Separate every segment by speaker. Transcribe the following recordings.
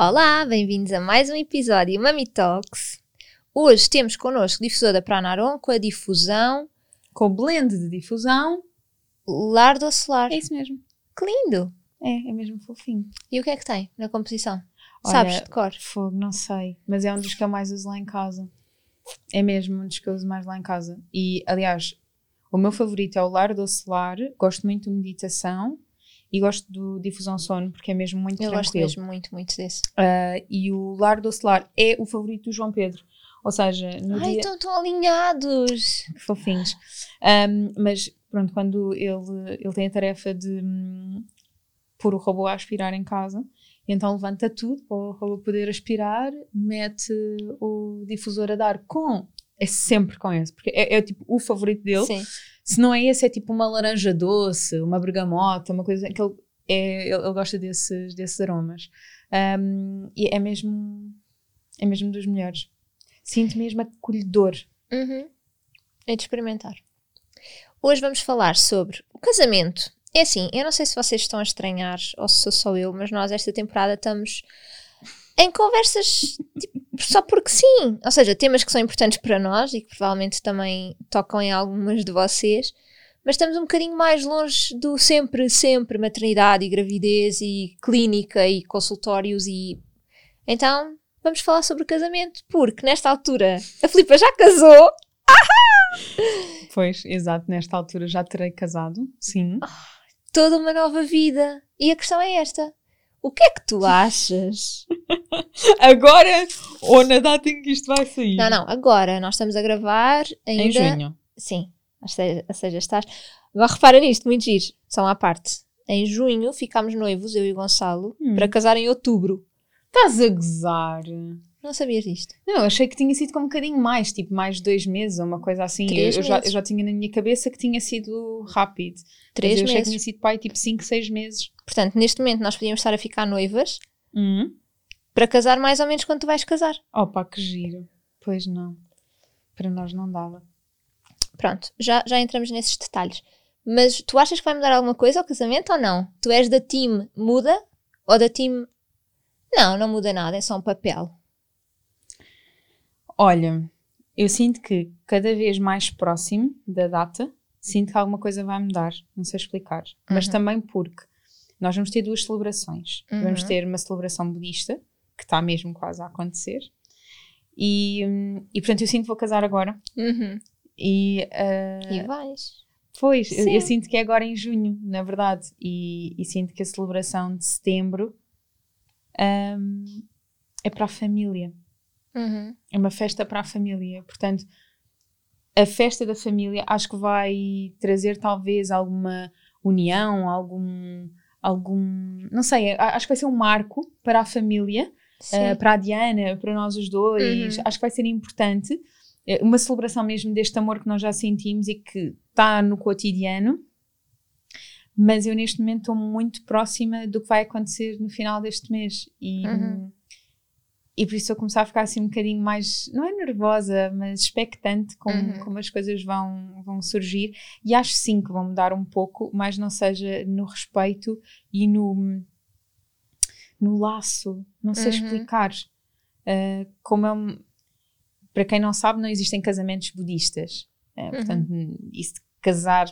Speaker 1: Olá, bem-vindos a mais um episódio Mami Talks. Hoje temos connosco difusora Pranaron com a difusão
Speaker 2: com blend de difusão.
Speaker 1: Lar do Solar.
Speaker 2: É isso mesmo.
Speaker 1: Que lindo!
Speaker 2: É, é mesmo fofinho.
Speaker 1: E o que é que tem na composição?
Speaker 2: Olha,
Speaker 1: Sabes de cor?
Speaker 2: Fogo, não sei. Mas é um dos que eu mais uso lá em casa. É mesmo um dos que eu uso mais lá em casa. E, aliás, o meu favorito é o Lar do Solar. Gosto muito de meditação e gosto do Difusão Sono porque é mesmo muito
Speaker 1: Eu gosto
Speaker 2: tranquilo.
Speaker 1: mesmo muito, muito desse.
Speaker 2: Ah, e o Lar do Solar é o favorito do João Pedro. Ou seja, no
Speaker 1: Ai,
Speaker 2: dia...
Speaker 1: estão tão alinhados!
Speaker 2: Que fofinhos. Ahm, mas pronto, quando ele, ele tem a tarefa de hum, pôr o robô a aspirar em casa, então levanta tudo para o robô poder aspirar, mete o difusor a dar com. É sempre com esse, porque é, é tipo o favorito dele.
Speaker 1: Sim.
Speaker 2: Se não é esse, é tipo uma laranja doce, uma bergamota, uma coisa que ele, é, ele, gosta desses, desses aromas. Ahm, e é mesmo, é mesmo dos melhores. Sinto mesmo acolhedor.
Speaker 1: Uhum. É de experimentar. Hoje vamos falar sobre o casamento. É assim, eu não sei se vocês estão a estranhar ou se sou só eu, mas nós esta temporada estamos em conversas tipo, só porque sim. Ou seja, temas que são importantes para nós e que provavelmente também tocam em algumas de vocês, mas estamos um bocadinho mais longe do sempre, sempre maternidade e gravidez e clínica e consultórios e. Então, vamos falar sobre o casamento, porque nesta altura a Filipa já casou.
Speaker 2: Pois, exato, nesta altura já terei casado, sim.
Speaker 1: toda uma nova vida. E a questão é esta: o que é que tu achas?
Speaker 2: Agora ou na data em que isto vai sair?
Speaker 1: não, não, agora nós estamos a gravar ainda.
Speaker 2: Em junho.
Speaker 1: Sim, ou seja, ou seja, estás. Agora repara nisto, muito giro, são à parte. Em junho ficámos noivos, eu e o Gonçalo,
Speaker 2: Hum.
Speaker 1: para casar em outubro.
Speaker 2: Estás a gozar?
Speaker 1: Não sabias disto?
Speaker 2: Não, eu achei que tinha sido com um bocadinho mais, tipo mais dois meses ou uma coisa assim. Eu,
Speaker 1: Três
Speaker 2: eu já,
Speaker 1: meses.
Speaker 2: eu já tinha na minha cabeça que tinha sido rápido.
Speaker 1: Três
Speaker 2: Mas eu achei que
Speaker 1: meses.
Speaker 2: tinha sido pai tipo 5, 6 meses.
Speaker 1: Portanto, neste momento nós podíamos estar a ficar noivas
Speaker 2: Hum.
Speaker 1: para casar mais ou menos quando tu vais casar.
Speaker 2: Opa, que giro. Pois não. Para nós não dava.
Speaker 1: Pronto, já, já entramos nesses detalhes. Mas tu achas que vai mudar alguma coisa ao casamento ou não? Tu és da team muda ou da team. Não, não muda nada, é só um papel.
Speaker 2: Olha, eu sinto que cada vez mais próximo da data, sinto que alguma coisa vai mudar. Não sei explicar. Mas
Speaker 1: Uhum.
Speaker 2: também porque nós vamos ter duas celebrações.
Speaker 1: Uhum.
Speaker 2: Vamos ter uma celebração budista, que está mesmo quase a acontecer. E, hum, e portanto eu sinto que vou casar agora.
Speaker 1: Uhum.
Speaker 2: E, ah,
Speaker 1: E vais.
Speaker 2: pois, eu, eu sinto que é agora em junho, na verdade. E, e sinto que a celebração de setembro hum, é para a família.
Speaker 1: Uhum.
Speaker 2: É uma festa para a família. Portanto, a festa da família acho que vai trazer talvez alguma união, algum. algum não sei, acho que vai ser um marco para a família, eh, para a Diana, para nós os dois.
Speaker 1: Uhum.
Speaker 2: Acho que vai ser importante. Eh, Uma celebração mesmo deste amor que nós já sentimos e que está no cotidiano. Mas eu neste momento estou muito próxima do que vai acontecer no final deste mês. E,
Speaker 1: Uhum.
Speaker 2: E por isso eu começar a ficar assim um bocadinho mais, não é nervosa, mas expectante com
Speaker 1: Uhum.
Speaker 2: como as coisas vão, vão surgir. E acho sim que vão mudar um pouco, mas não seja no respeito e no, no laço. Não sei
Speaker 1: Uhum.
Speaker 2: explicar. Uh, como é para quem não sabe, não existem casamentos budistas. Uh,
Speaker 1: Uhum.
Speaker 2: Portanto, isso de casar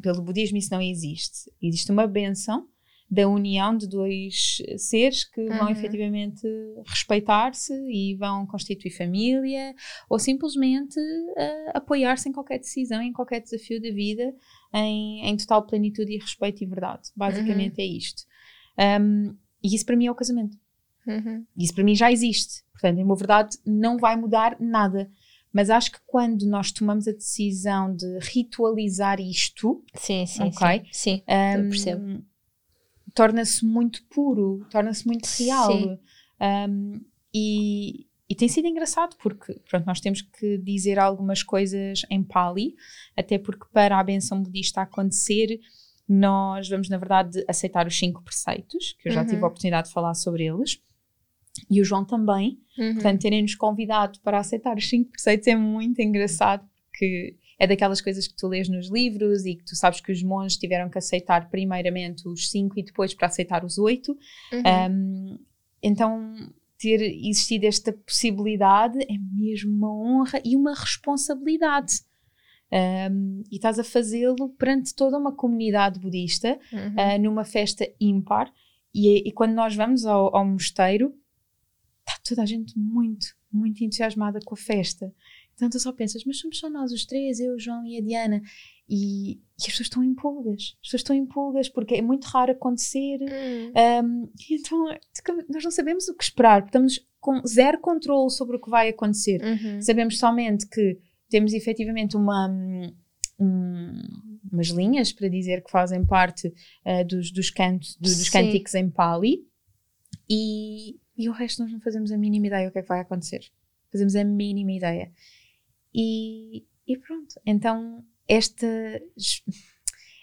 Speaker 2: pelo budismo, isso não existe. Existe uma benção da união de dois seres que vão
Speaker 1: Uhum.
Speaker 2: efetivamente respeitar-se e vão constituir família ou simplesmente uh, apoiar-se em qualquer decisão, em qualquer desafio da vida, em, em total plenitude e respeito e verdade. Basicamente é isto. Um, e isso para mim é o casamento.
Speaker 1: Uhum.
Speaker 2: Isso para mim já existe. Portanto, em boa verdade, não vai mudar nada. Mas acho que quando nós tomamos a decisão de ritualizar isto,
Speaker 1: Sim, sim,
Speaker 2: Ok.
Speaker 1: sim. Sim, eu
Speaker 2: hum,
Speaker 1: percebo.
Speaker 2: Torna-se muito puro, torna-se muito real. Um, e, e tem sido engraçado porque pronto, nós temos que dizer algumas coisas em Pali, até porque para a benção budista acontecer, nós vamos, na verdade, aceitar os cinco preceitos, que eu já
Speaker 1: Uhum.
Speaker 2: tive a oportunidade de falar sobre eles. E o João também.
Speaker 1: Uhum.
Speaker 2: Portanto, terem-nos convidado para aceitar os cinco preceitos é muito engraçado, porque é daquelas coisas que tu lês nos livros e que tu sabes que os monges tiveram que aceitar primeiramente os cinco e depois para aceitar os oito.
Speaker 1: Uhum.
Speaker 2: Um, então, ter existido esta possibilidade é mesmo uma honra e uma responsabilidade. Um, e estás a fazê-lo perante toda uma comunidade budista,
Speaker 1: Uhum.
Speaker 2: ah, numa festa ímpar. E, e quando nós vamos ao, ao mosteiro, está toda a gente muito, muito entusiasmada com a festa. Então tu só pensas, mas somos só nós os três, eu, o João e a Diana. E, e as pessoas estão em pulgas. As pessoas estão em pulgas porque é muito raro acontecer.
Speaker 1: Uhum.
Speaker 2: Um, então nós não sabemos o que esperar, estamos com zero controle sobre o que vai acontecer.
Speaker 1: Uhum.
Speaker 2: Sabemos somente que temos efetivamente uma, um, umas linhas para dizer que fazem parte uh, dos, dos cantos, do- dos cânticos em Pali e, e o resto nós não fazemos a mínima ideia o que é que vai acontecer. Fazemos a mínima ideia. E, e pronto, então esta,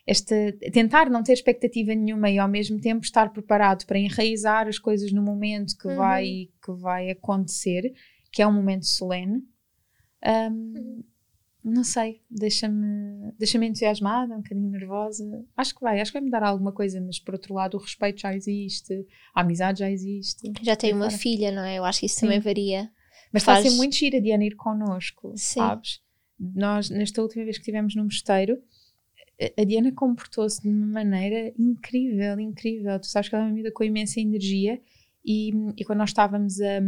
Speaker 2: esta tentar não ter expectativa nenhuma e ao mesmo tempo estar preparado para enraizar as coisas no momento que,
Speaker 1: Uhum.
Speaker 2: vai, que vai acontecer, que é um momento solene. Um,
Speaker 1: Uhum.
Speaker 2: Não sei, deixa-me deixa entusiasmada, um bocadinho nervosa. Acho que vai, acho que vai me dar alguma coisa, mas por outro lado o respeito já existe, a amizade já existe.
Speaker 1: Já tem uma filha, não é? Eu acho que isso
Speaker 2: Sim.
Speaker 1: também varia.
Speaker 2: Mas está a ser muito gira a Diana ir connosco,
Speaker 1: Sim.
Speaker 2: sabes? Nós, nesta última vez que estivemos no mosteiro, a- Diana comportou-se de uma maneira incrível, incrível. Tu sabes que ela é uma miúda com imensa energia e, e quando nós estávamos a,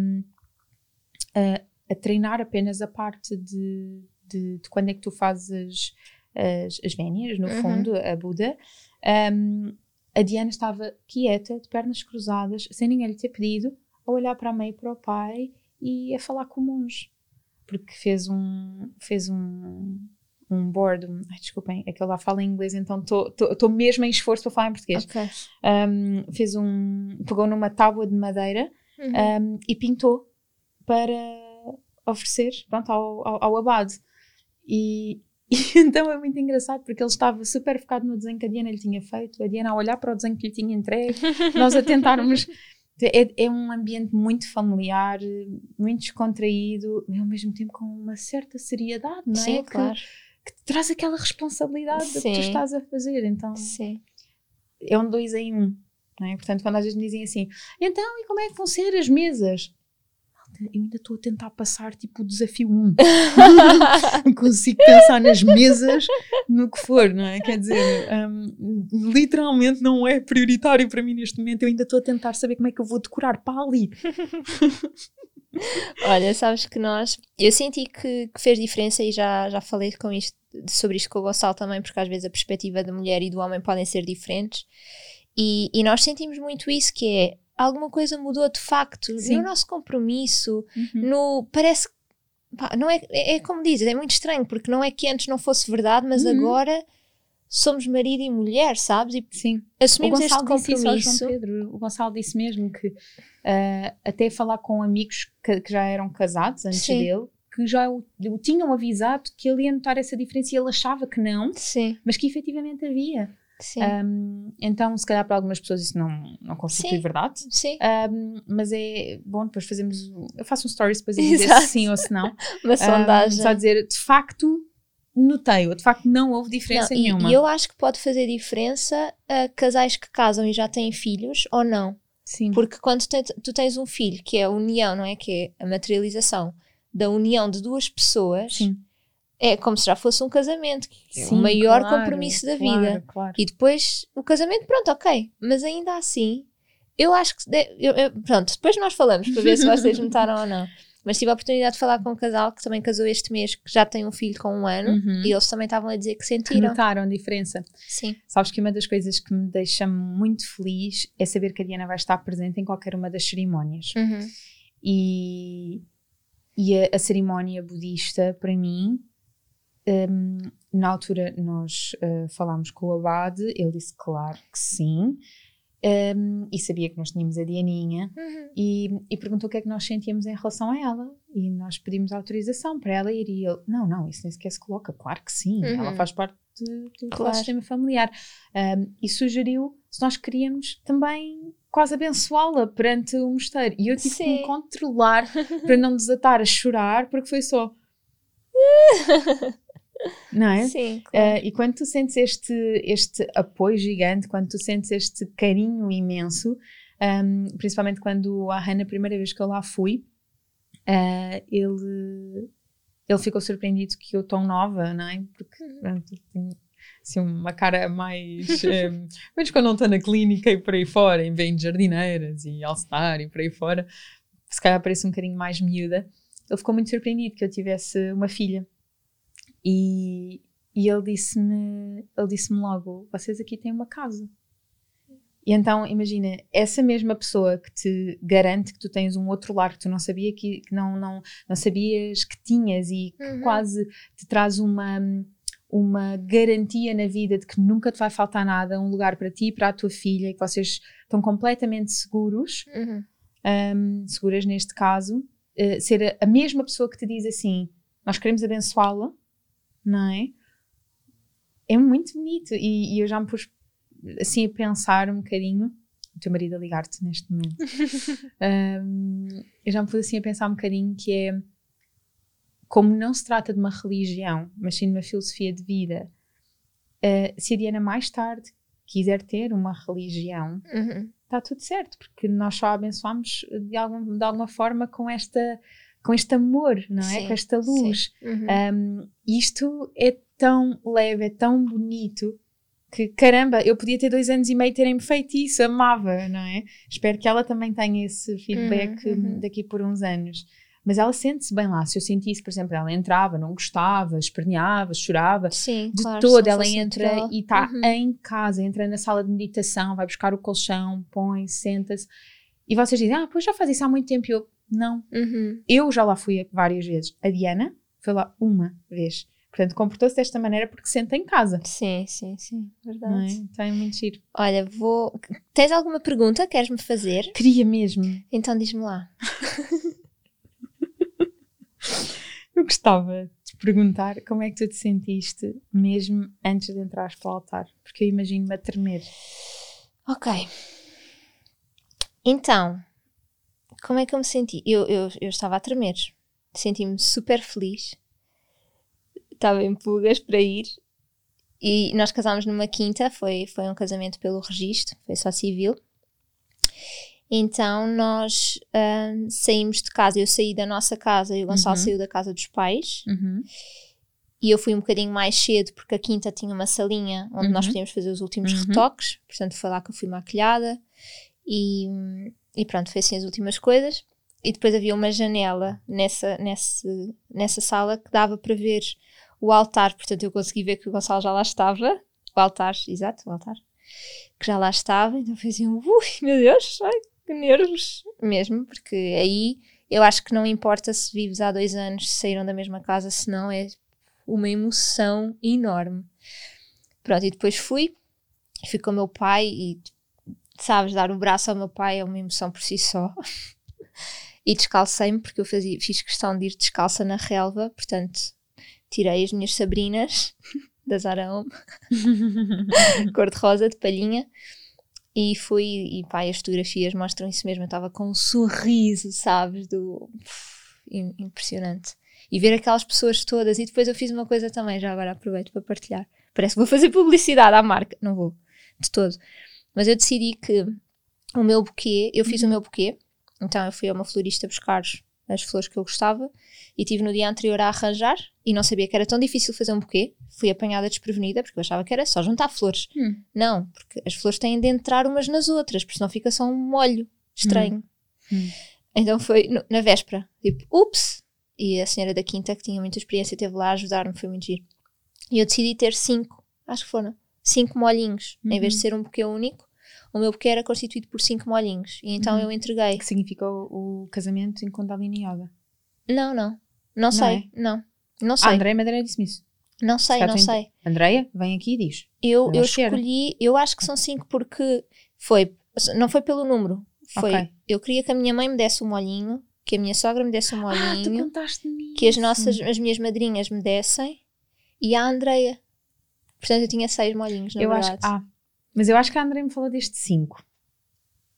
Speaker 2: a, a treinar apenas a parte de, de, de quando é que tu fazes as, as vénias, no
Speaker 1: Uhum.
Speaker 2: fundo, a Buda, um, a Diana estava quieta, de pernas cruzadas, sem ninguém lhe ter pedido, a olhar para a mãe e para o pai e a falar com o monge. Porque fez um, fez um, um board, um, ai, desculpem, é que ele lá fala em inglês, então estou mesmo em esforço para falar em português.
Speaker 1: Ok.
Speaker 2: Um, fez um, pegou numa tábua de madeira
Speaker 1: Uhum.
Speaker 2: um, e pintou para oferecer pronto, ao, ao, ao abade. E, e então é muito engraçado porque ele estava super focado no desenho que a Diana lhe tinha feito, a Diana a olhar para o desenho que lhe tinha entregue, nós a tentarmos. É, é um ambiente muito familiar, muito descontraído, e ao mesmo tempo com uma certa seriedade, não é?
Speaker 1: Sim,
Speaker 2: Que-
Speaker 1: claro.
Speaker 2: que, te traz aquela responsabilidade do que tu
Speaker 1: Sim.
Speaker 2: estás a fazer. Então
Speaker 1: Sim.
Speaker 2: é um dois em um. Não é? Portanto, quando às vezes me dizem assim, então, e como é que vão ser as mesas? Eu ainda estou a tentar passar tipo o desafio 1. Não consigo pensar nas mesas no que for, não é? Quer dizer, hum, literalmente não é prioritário para mim neste momento. Eu ainda estou a tentar saber como é que eu vou decorar para ali.
Speaker 1: Olha, sabes que nós. Eu senti que, que fez diferença e já, já falei com isto, sobre isto com o Gonçalo também, porque às vezes a perspectiva da mulher e do homem podem ser diferentes. E, e nós sentimos muito isso, que é alguma coisa mudou de facto
Speaker 2: Sim.
Speaker 1: no nosso compromisso, no. Parece pá, não é, é, é como dizes, é muito estranho, porque não é que antes não fosse verdade, mas
Speaker 2: Uhum.
Speaker 1: agora somos marido e mulher, sabes? E
Speaker 2: Sim. O
Speaker 1: assumimos este
Speaker 2: Gonçalo ao
Speaker 1: compromisso.
Speaker 2: Pedro. O Gonçalo disse mesmo que ah, até falar com amigos que, que já eram casados antes
Speaker 1: Sim.
Speaker 2: dele, que já o, o tinham avisado que ele ia notar essa diferença e ele achava que não,
Speaker 1: Sim,
Speaker 2: mas que efetivamente havia.
Speaker 1: Sim.
Speaker 2: Um, então, se calhar para algumas pessoas isso não, não constitui
Speaker 1: Sim.
Speaker 2: verdade.
Speaker 1: sim,
Speaker 2: Um, mas é bom, depois fazemos. Eu faço um stories depois a dizer se sim ou se não.
Speaker 1: uma
Speaker 2: Um,
Speaker 1: sondagem.
Speaker 2: só dizer, de facto, notei, ou de facto não houve diferença
Speaker 1: Não, e-
Speaker 2: nenhuma.
Speaker 1: E, eu acho que pode fazer diferença a casais que casam e já têm filhos ou não.
Speaker 2: Sim.
Speaker 1: Porque quando tu tens um filho, que é a união, não é? Que é a materialização da união de duas pessoas,
Speaker 2: Sim.
Speaker 1: É como se já fosse um casamento, é
Speaker 2: Sim,
Speaker 1: o maior
Speaker 2: claro,
Speaker 1: compromisso da
Speaker 2: claro,
Speaker 1: vida.
Speaker 2: Claro.
Speaker 1: E depois o casamento, pronto, ok. Mas ainda assim, eu acho que. de- eu- eu- pronto, depois nós falamos para ver se vocês notaram ou não. Mas tive a oportunidade de falar com um casal que também casou este mês, que já tem um filho com um ano,
Speaker 2: Uhum.
Speaker 1: e eles também estavam a dizer que sentiram.
Speaker 2: notaram a diferença.
Speaker 1: Sim.
Speaker 2: Sabes que uma das coisas que me deixa muito feliz é saber que a Diana vai estar presente em qualquer uma das cerimónias.
Speaker 1: Uhum.
Speaker 2: E, e a, a cerimónia budista, para mim, hum, na altura nós uh, falámos com o Abade, ele disse claro que sim, hum, e sabia que nós tínhamos a Dianinha,
Speaker 1: Uhum.
Speaker 2: e, e perguntou o que é que nós sentíamos em relação a ela. E nós pedimos autorização para ela ir. E ele, não, não, isso nem sequer se coloca. Claro que sim,
Speaker 1: Uhum.
Speaker 2: ela faz parte de- do
Speaker 1: Claro.
Speaker 2: sistema familiar. Um, e sugeriu se nós queríamos também quase abençoá-la perante o mosteiro. E eu tive que me
Speaker 1: Sim.
Speaker 2: controlar para não desatar a chorar, porque foi só. não é?
Speaker 1: Sim, claro.
Speaker 2: Uh, e quando tu sentes este, este apoio gigante, quando tu sentes este carinho imenso, um, principalmente quando a Hannah, a primeira vez que eu lá fui, uh, ele, ele ficou surpreendido que eu tão nova, não é? Porque pronto, eu tenho assim, uma cara mais. um, menos quando não estou na clínica e por aí fora, em bem de jardineiras e all-star e por aí fora, se calhar parece um bocadinho mais miúda. Ele ficou muito surpreendido que eu tivesse uma filha. E, e ele disse-me ele disse-me logo: vocês aqui têm uma casa. E então, imagina, essa mesma pessoa que te garante que tu tens um outro lar que tu não sabia que, que não, não, não sabias que tinhas e que
Speaker 1: Uhum.
Speaker 2: quase te traz uma, uma garantia na vida de que nunca te vai faltar nada, um lugar para ti e para a tua filha, e que vocês estão completamente seguros,
Speaker 1: Uhum.
Speaker 2: hum, seguras neste caso, eh, ser a, a mesma pessoa que te diz assim: nós queremos abençoá-la, não é? É muito bonito. E, e eu já me pus assim a pensar um bocadinho. O teu marido a ligar-te neste momento. Hum, eu já me pus assim a pensar um bocadinho que é como não se trata de uma religião, mas sim de uma filosofia de vida. eh, se a Diana mais tarde quiser ter uma religião,
Speaker 1: Uhum.
Speaker 2: está tudo certo, porque nós só a abençoamos de, algum, de alguma forma com, esta, com este amor, não é?
Speaker 1: Sim,
Speaker 2: com esta luz.
Speaker 1: Uhum.
Speaker 2: Um, isto é tão leve, é tão bonito que caramba, eu podia ter dois anos e meio terem-me feito isso, amava, não é? Espero que ela também tenha esse feedback
Speaker 1: Uhum, uhum.
Speaker 2: daqui por uns anos. Mas ela sente-se bem lá. Se eu sentisse, por exemplo, ela entrava, não gostava, esperneava, chorava,
Speaker 1: Sim,
Speaker 2: de
Speaker 1: claro, não
Speaker 2: ela entra e está
Speaker 1: Uhum.
Speaker 2: em casa, entra na sala de meditação, vai buscar o colchão, põe, senta-se. E vocês dizem, ah, pois já faz isso há muito tempo. E eu, não,
Speaker 1: Uhum.
Speaker 2: eu já lá fui várias vezes. A Diana foi lá uma vez. Portanto, comportou-se desta maneira porque se senta em casa.
Speaker 1: Sim, sim, sim,
Speaker 2: Não é?
Speaker 1: verdade.
Speaker 2: Então é muito giro.
Speaker 1: Olha, vou. Tens alguma pergunta? que Queres-me fazer?
Speaker 2: Queria mesmo.
Speaker 1: Então diz-me lá.
Speaker 2: Eu gostava de perguntar como é que tu te sentiste mesmo antes de entrares para o altar. Porque eu imagino-me a tremer.
Speaker 1: Ok. Então, como é que eu me senti? Eu, eu, eu estava a tremer. Senti-me super feliz. Estava em pulgas para ir. E nós casámos numa quinta. Foi, foi um casamento pelo registro. Foi só civil. Então nós ahm, saímos de casa. Eu saí da nossa casa e o Gonçalo
Speaker 2: Uhum.
Speaker 1: saiu da casa dos pais.
Speaker 2: Uhum.
Speaker 1: E eu fui um bocadinho mais cedo porque a quinta tinha uma salinha onde nós
Speaker 2: Uhum.
Speaker 1: podíamos fazer os últimos
Speaker 2: Uhum.
Speaker 1: retoques. Portanto, foi lá que eu fui maquilhada. E, e pronto, foi assim as últimas coisas. E depois havia uma janela nessa, nesse, nessa sala que dava para ver o altar. Portanto, eu consegui ver que o Gonçalo já lá estava. O altar, exato, o altar. Que já lá estava. Então foi assim, ui, meu Deus, ai, que nervos. Mesmo, porque aí eu acho que não importa se vives há dois anos, se saíram da mesma casa, senão é uma emoção enorme. Pronto, e depois fui, fui com o meu pai e, sabes, dar o braço ao meu pai é uma emoção por si só. e descalcei-me, porque eu fazia, fiz questão de ir descalça na relva, portanto, tirei as minhas sabrinas da Zara Home, cor-de-rosa, de palhinha, e fui, e pá, as fotografias mostram isso mesmo, eu estava com um sorriso, sabes, do... im- impressionante. E ver aquelas pessoas todas, e depois eu fiz uma coisa também, já agora aproveito para partilhar. Parece que vou fazer publicidade à marca, não vou, de todo. Mas eu decidi que o meu buquê, eu fiz o meu buquê, então eu fui a uma florista buscar as flores que eu gostava e tive no dia anterior a arranjar e não sabia que era tão difícil fazer um buquê. Fui apanhada desprevenida porque eu achava que era só juntar flores.
Speaker 2: Hum.
Speaker 1: Não, porque as flores têm de entrar umas nas outras, porque senão fica só um molho estranho.
Speaker 2: Hum.
Speaker 1: Então foi no- na véspera, tipo, ups! E a senhora da quinta, que tinha muita experiência, esteve lá a ajudar-me, foi muito giro. E eu decidi ter cinco, acho que foram, cinco molhinhos, em vez de
Speaker 2: Uhum.
Speaker 1: ser um buquê único. O meu buquê era constituído por cinco molhinhos. E então
Speaker 2: Uhum.
Speaker 1: eu entreguei.
Speaker 2: Que significa o, o casamento em Kundalini Yoga.
Speaker 1: Não, não. Não sei. Não. Não
Speaker 2: Ah,
Speaker 1: sei.
Speaker 2: Andréia Madeira disse-me isso.
Speaker 1: não sei, não
Speaker 2: tem-
Speaker 1: sei.
Speaker 2: Andréia, vem aqui e diz.
Speaker 1: Eu,
Speaker 2: Eu
Speaker 1: escolhi, eu acho que são cinco porque foi, não foi pelo número. Foi,
Speaker 2: Ok.
Speaker 1: eu queria que a minha mãe me desse um molhinho, que a minha sogra me desse um
Speaker 2: Ah, tu
Speaker 1: molhinho,
Speaker 2: contaste-me
Speaker 1: que as nossas, as minhas madrinhas me dessem e a Andreia. Portanto, eu tinha seis molhinhos, na
Speaker 2: Eu acho
Speaker 1: verdade.
Speaker 2: Ah, mas eu acho que a Andréia me falou deste 5.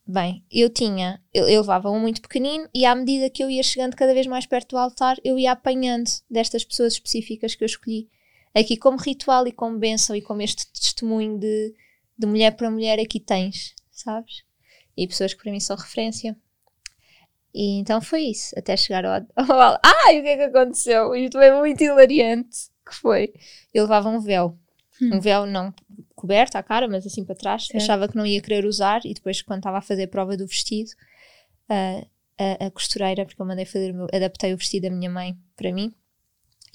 Speaker 1: Bem, eu tinha, eu, eu levava um muito pequenino e à medida que eu ia chegando cada vez mais perto do altar, eu ia apanhando destas pessoas específicas que eu escolhi. Aqui como ritual e como bênção e como este testemunho de, de mulher para mulher aqui tens, sabes? E pessoas que para mim são referência. E então foi isso, até chegar ao... ao Ai, o que é que aconteceu? Isto é muito hilariante. Que foi? Eu levava um véu.
Speaker 2: Hum.
Speaker 1: Um véu não coberto à cara, mas assim para trás.
Speaker 2: Certo.
Speaker 1: Achava que não ia querer usar e depois quando estava a fazer a prova do vestido, a, a, a costureira, porque eu mandei fazer, o meu- adaptei o vestido da minha mãe para mim,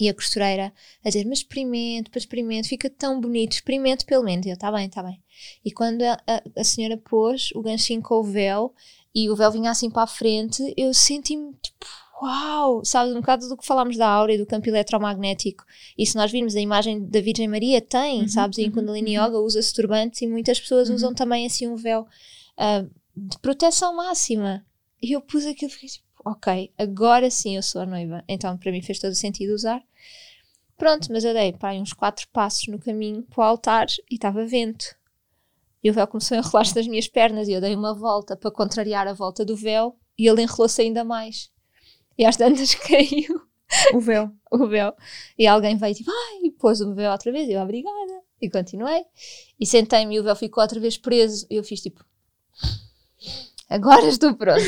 Speaker 1: e a costureira a dizer, mas experimente, para experimente, fica tão bonito, experimente pelo menos. E eu, está bem, está bem. E quando a, a, a senhora pôs o ganchinho com o véu, e o véu vinha assim para a frente, eu senti-me tipo, uau! Sabes, um bocado do que falámos da aura e do campo eletromagnético. E se nós virmos a imagem da Virgem Maria, tem,
Speaker 2: Uhum,
Speaker 1: sabes? E em
Speaker 2: uhum,
Speaker 1: Kundalini
Speaker 2: uhum.
Speaker 1: Yoga usa-se turbantes e muitas pessoas
Speaker 2: Uhum.
Speaker 1: usam também assim um véu ah, de proteção máxima. E eu pus aquilo e fiquei tipo, ok, agora sim eu sou a noiva. Então para mim fez todo o sentido usar. Pronto, mas eu dei pá, uns quatro passos no caminho para o altar e estava vento. E o véu começou a enrolar-se das minhas pernas e eu dei uma volta para contrariar a volta do véu e ele enrolou-se ainda mais. E às tantas caiu
Speaker 2: O véu.
Speaker 1: o véu. E alguém veio tipo, ai, e pôs o véu outra vez. Eu, obrigada. E continuei. E sentei-me e o véu ficou outra vez preso. E eu fiz tipo, agora estou pronta.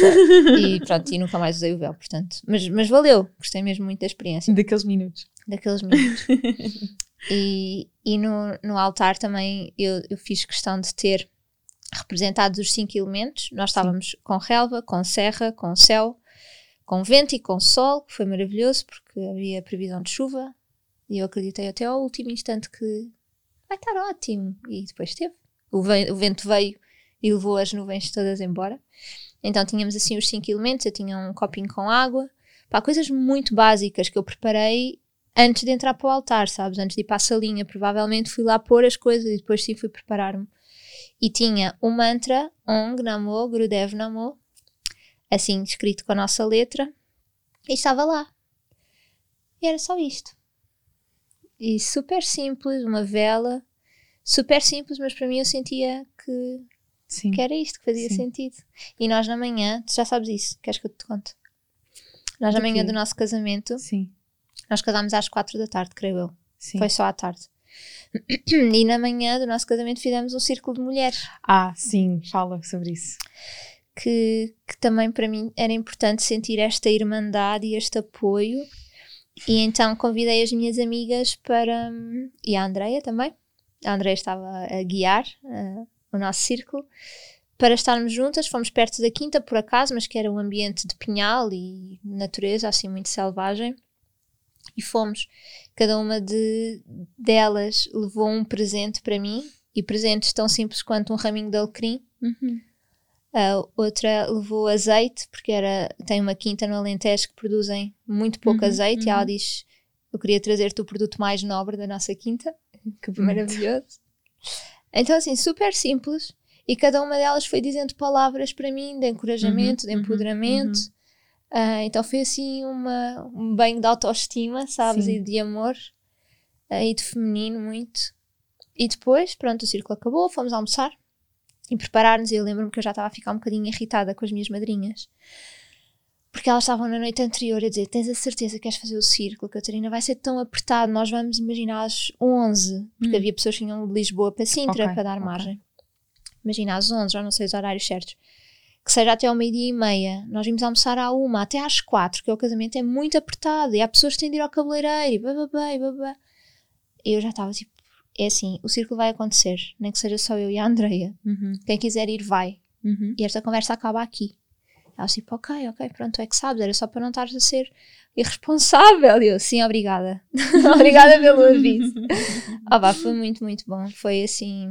Speaker 1: e pronto, e nunca mais usei o véu, portanto. Mas, mas valeu. Gostei mesmo muito da experiência,
Speaker 2: Daqueles minutos.
Speaker 1: daqueles minutos. e e no, no altar também eu, eu fiz questão de ter representados os cinco elementos. Nós estávamos com relva, com serra, com céu, com vento e com sol, que foi maravilhoso porque havia previsão de chuva e eu acreditei até ao último instante que vai estar ótimo. E depois teve. O, ve- o vento veio e levou as nuvens todas embora. Então tínhamos assim os cinco elementos. Eu tinha um copinho com água. Pá, coisas muito básicas que eu preparei antes de entrar para o altar, sabes? Antes de ir para a salinha. Provavelmente fui lá pôr as coisas e depois sim fui preparar-me. E tinha o mantra Ong Namo Gurudev Namo, assim escrito com a nossa letra, e estava lá. E era só isto. E super simples, uma vela, super simples, mas para mim eu sentia que,
Speaker 2: Sim.
Speaker 1: que era isto, que fazia
Speaker 2: Sim.
Speaker 1: sentido. E nós na manhã, tu já sabes isso, queres que eu te conte? Nós na manhã do nosso casamento,
Speaker 2: Sim.
Speaker 1: nós casámos às quatro da tarde, creio eu.
Speaker 2: Sim.
Speaker 1: Foi só à tarde. E na manhã do nosso casamento fizemos um círculo de mulheres.
Speaker 2: Ah, sim, fala sobre isso.
Speaker 1: Que, que também para mim era importante sentir esta irmandade e este apoio. E então convidei as minhas amigas para. e a Andreia também. A Andreia estava a guiar eh, o nosso círculo para estarmos juntas. Fomos perto da quinta, por acaso, mas que era um ambiente de pinhal e natureza, assim, muito selvagem. E fomos. Cada uma de, delas levou um presente para mim. E presentes tão simples quanto um raminho de alecrim
Speaker 2: Uhum.
Speaker 1: A outra levou azeite, porque era, tem uma quinta no Alentejo que produzem muito pouco
Speaker 2: Uhum,
Speaker 1: azeite, e ela
Speaker 2: uhum.
Speaker 1: diz: Eu queria trazer-te o produto mais nobre da nossa quinta, que maravilhoso. Então, assim, super simples, e cada uma delas foi dizendo palavras para mim de encorajamento,
Speaker 2: Uhum,
Speaker 1: de empoderamento. Ah, então, foi assim uma, um banho de autoestima, sabes,
Speaker 2: Sim.
Speaker 1: e de amor, ah, e de feminino muito. E depois, pronto, o círculo acabou, fomos almoçar e preparar-nos. E eu lembro-me que eu já estava a ficar um bocadinho irritada com as minhas madrinhas. Porque elas estavam na noite anterior a dizer: Tens a certeza que queres fazer o círculo, Catarina? Vai ser tão apertado. Nós vamos imaginar às 11, porque
Speaker 2: Hum.
Speaker 1: havia pessoas que vinham de Lisboa para Sintra
Speaker 2: Ok,
Speaker 1: para dar
Speaker 2: ok.
Speaker 1: margem. Imagina às 11, já não sei os horários certos. Que seja até ao meio-dia e meia. Nós vimos almoçar à uma, até às quatro, que é o casamento é muito apertado. E há pessoas que têm de ir ao cabeleireiro, e bababá, e babá. Eu já estava tipo: É assim, o círculo vai acontecer, nem que seja só eu e a Andreia.
Speaker 2: Uhum.
Speaker 1: Quem quiser ir, vai.
Speaker 2: Uhum.
Speaker 1: E esta conversa acaba aqui. Ela disse, tipo, ok, ok, pronto, é que sabes, era só para não estares a ser irresponsável. E eu, sim, obrigada. obrigada pelo aviso. oh, pá, foi muito, muito bom. Foi assim,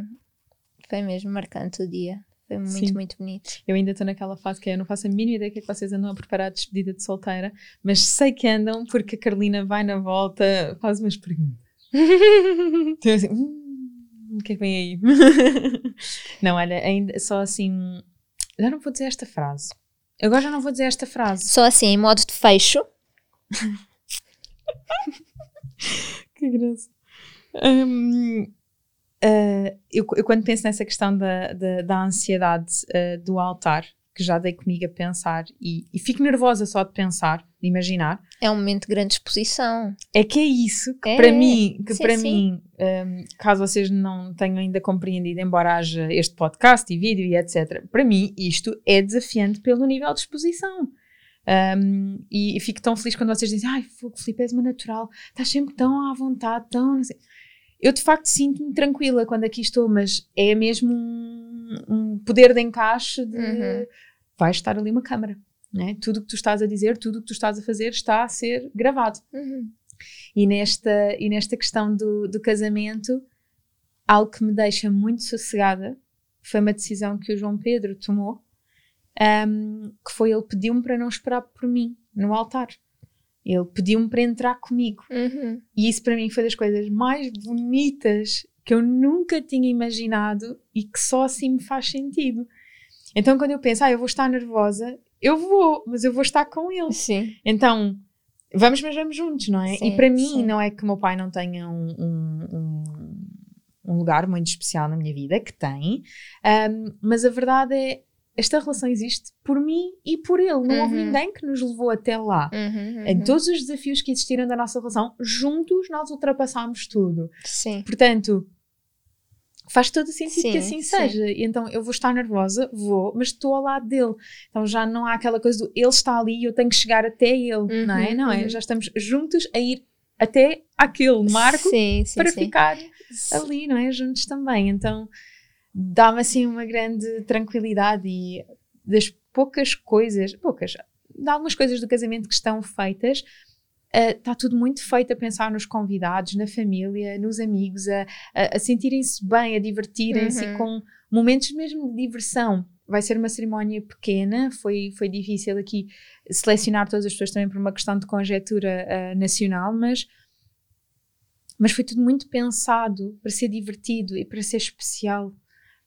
Speaker 1: foi mesmo marcante o dia. Foi muito, Sim. muito bonito.
Speaker 2: Eu ainda estou naquela fase que eu não faço a mínima ideia que é que vocês andam a preparar a despedida de solteira, mas sei que andam porque a Carolina vai na volta, faz umas perguntas. então assim, hum, o que é que vem aí? não, olha, ainda só assim, já não vou dizer esta frase. Agora já não vou dizer esta frase.
Speaker 1: Só assim, em modo de fecho.
Speaker 2: que graça. Um, Uh, eu, eu, quando penso nessa questão da, da, da ansiedade uh, do altar, que já dei comigo a pensar e, e, fico nervosa só de pensar, de imaginar.
Speaker 1: É um momento de grande exposição.
Speaker 2: É que é isso que é, para mim, que sim, para sim. mim, um, caso vocês não tenham ainda compreendido, embora haja este podcast e vídeo e etc, para mim isto é desafiante pelo nível de exposição. Um, e, e, fico tão feliz quando vocês dizem, ai, Filipe, és uma natural, estás sempre tão à vontade, tão. Não sei eu de facto sinto-me tranquila quando aqui estou, mas é mesmo um, um poder de encaixe de uhum. Vai estar ali uma câmara. Né? Tudo o que tu estás a dizer, tudo o que tu estás a fazer está a ser gravado. Uhum. E, nesta, e nesta questão do, do casamento, algo que me deixa muito sossegada foi uma decisão que o João Pedro tomou, um, que foi ele pediu-me para não esperar por mim no altar. Ele pediu-me para entrar comigo. Uhum. E isso para mim foi das coisas mais bonitas que eu nunca tinha imaginado e que só assim me faz sentido. Então quando eu penso, ah, eu vou estar nervosa, eu vou, mas eu vou estar com ele. Sim. Então, vamos, mas vamos juntos, não é? Sim, e para mim, sim. não é que o meu pai não tenha um, um, um, lugar muito especial na minha vida, que tem, um, mas a verdade é, esta relação existe por mim e por ele. Não uhum. houve ninguém que nos levou até lá. Uhum, uhum. Em todos os desafios que existiram da nossa relação, juntos nós ultrapassámos tudo. Sim. Portanto, faz todo sentido sim, que assim sim. seja. E então eu vou estar nervosa, vou, mas estou ao lado dele. Então já não há aquela coisa do ele está ali e eu tenho que chegar até ele, não é? Uhum, não é? Uhum. Já estamos juntos a ir até aquele marco sim, para ficar ali, não é? Juntos também. Então dá-me assim uma grande tranquilidade e das poucas coisas, poucas, de algumas coisas do casamento que estão feitas, está uh, tudo muito feito a pensar nos convidados, na família, nos amigos, a, a, a sentirem-se bem, a divertirem-se uhum. com momentos mesmo de diversão. Vai ser uma cerimónia pequena, foi, foi difícil aqui selecionar todas as pessoas também por uma questão de conjetura uh, nacional, mas, mas foi tudo muito pensado para ser divertido e para ser especial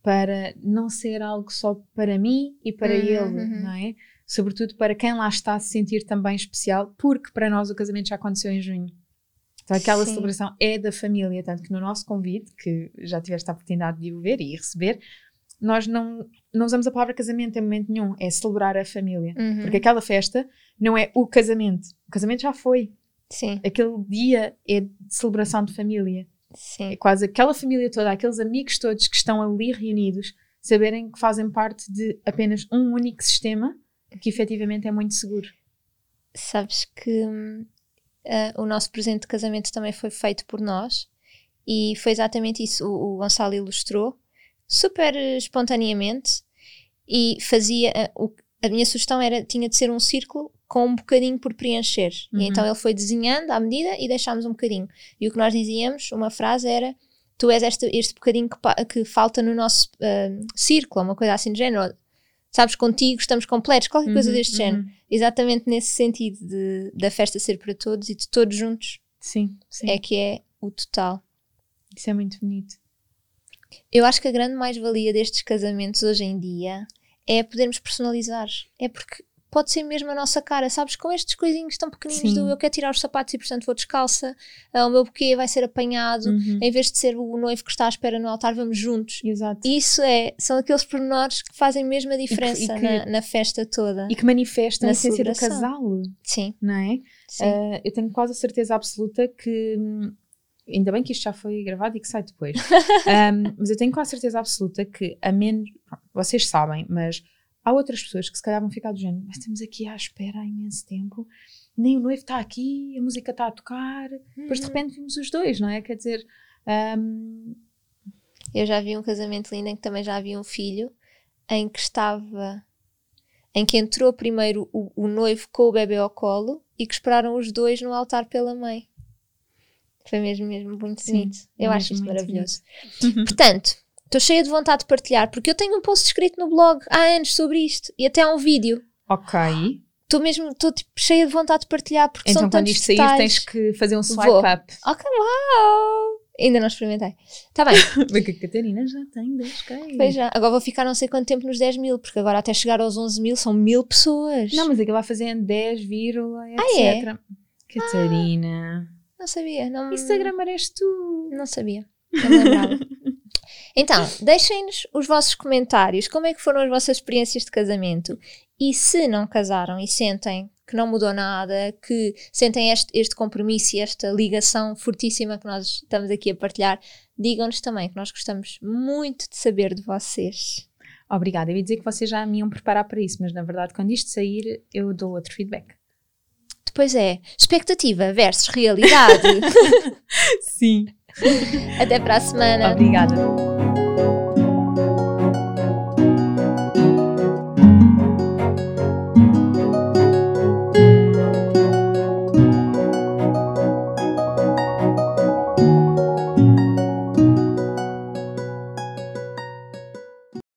Speaker 2: para não ser algo só para mim e para uhum, ele, uhum. não é? Sobretudo para quem lá está se sentir também especial, porque para nós o casamento já aconteceu em junho. Então aquela Sim. celebração é da família, tanto que no nosso convite, que já tiveste a oportunidade de o ver e receber, nós não, não usamos a palavra casamento em momento nenhum, é celebrar a família. Uhum. Porque aquela festa não é o casamento. O casamento já foi. Sim. Aquele dia é de celebração de família. Sim. É quase aquela família toda, aqueles amigos todos que estão ali reunidos, saberem que fazem parte de apenas um único sistema que efetivamente é muito seguro.
Speaker 1: Sabes que uh, o nosso presente de casamento também foi feito por nós e foi exatamente isso. O, o Gonçalo ilustrou super espontaneamente e fazia. Uh, o, a minha sugestão era tinha de ser um círculo com um bocadinho por preencher. Uhum. E então ele foi desenhando à medida e deixámos um bocadinho. E o que nós dizíamos, uma frase era: Tu és este, este bocadinho que, que falta no nosso uh, círculo, uma coisa assim de género. Sabes, contigo estamos completos, qualquer uhum, coisa deste uhum. género. Exatamente nesse sentido de, da festa ser para todos e de todos juntos. Sim, sim. É que é o total.
Speaker 2: Isso é muito bonito.
Speaker 1: Eu acho que a grande mais-valia destes casamentos hoje em dia é podermos personalizar. É porque pode ser mesmo a nossa cara, sabes? Com estes coisinhos tão pequeninos Sim. do eu quero tirar os sapatos e portanto vou descalça, uh, o meu buquê vai ser apanhado, uhum. em vez de ser o noivo que está à espera no altar, vamos juntos. Exato. Isso é, são aqueles pormenores que fazem mesmo a diferença e que, e que, na, na, festa toda.
Speaker 2: E que manifestam a essência do casal. Sim. Não é? Sim. Uh, eu tenho quase a certeza absoluta que. Ainda bem que isto já foi gravado e que sai depois. um, mas eu tenho quase a certeza absoluta que, a menos. Vocês sabem, mas há outras pessoas que se calhar vão ficar do género, mas estamos aqui à espera há imenso tempo, nem o noivo está aqui, a música está a tocar, uhum. depois de uhum. repente vimos os dois, não é? Quer dizer. Um...
Speaker 1: Eu já vi um casamento lindo em que também já havia um filho em que estava em que entrou primeiro o, o noivo com o bebê ao colo e que esperaram os dois no altar pela mãe. Foi mesmo, mesmo muito
Speaker 2: Sim,
Speaker 1: bonito. Eu
Speaker 2: mesmo
Speaker 1: acho
Speaker 2: muito
Speaker 1: maravilhoso. Portanto, estou cheia de vontade de partilhar, porque eu tenho um post escrito no blog há anos sobre isto e até há um vídeo.
Speaker 2: Ok.
Speaker 1: Estou mesmo, estou tipo, cheia de vontade de partilhar, porque
Speaker 2: Então
Speaker 1: são
Speaker 2: quando
Speaker 1: tantos
Speaker 2: isto sair tens que fazer um swipe
Speaker 1: Vou.
Speaker 2: up.
Speaker 1: Ok, uau! Ainda não experimentei. Está bem,
Speaker 2: Porque a Catarina já tem 10k.
Speaker 1: pois já. Agora vou ficar não sei quanto tempo nos 10 mil, porque agora até chegar aos 11 mil são mil pessoas.
Speaker 2: Não, mas aquilo vai fazendo 10, vírgula, etc.
Speaker 1: Ah, é?
Speaker 2: Catarina.
Speaker 1: Não sabia. Não,
Speaker 2: Instagram eres tu.
Speaker 1: Não sabia. Não lembrava. Então, deixem-nos os vossos comentários. Como é que foram as vossas experiências de casamento? E se não casaram e sentem que não mudou nada, que sentem este, este compromisso e esta ligação fortíssima que nós estamos aqui a partilhar, digam-nos também que nós gostamos muito de saber de vocês.
Speaker 2: Obrigada. Eu ia dizer que vocês já me iam preparar para isso, mas na verdade, quando isto sair, eu dou outro feedback.
Speaker 1: Depois é expectativa versus realidade.
Speaker 2: Sim.
Speaker 1: Até para a semana.
Speaker 2: Obrigada.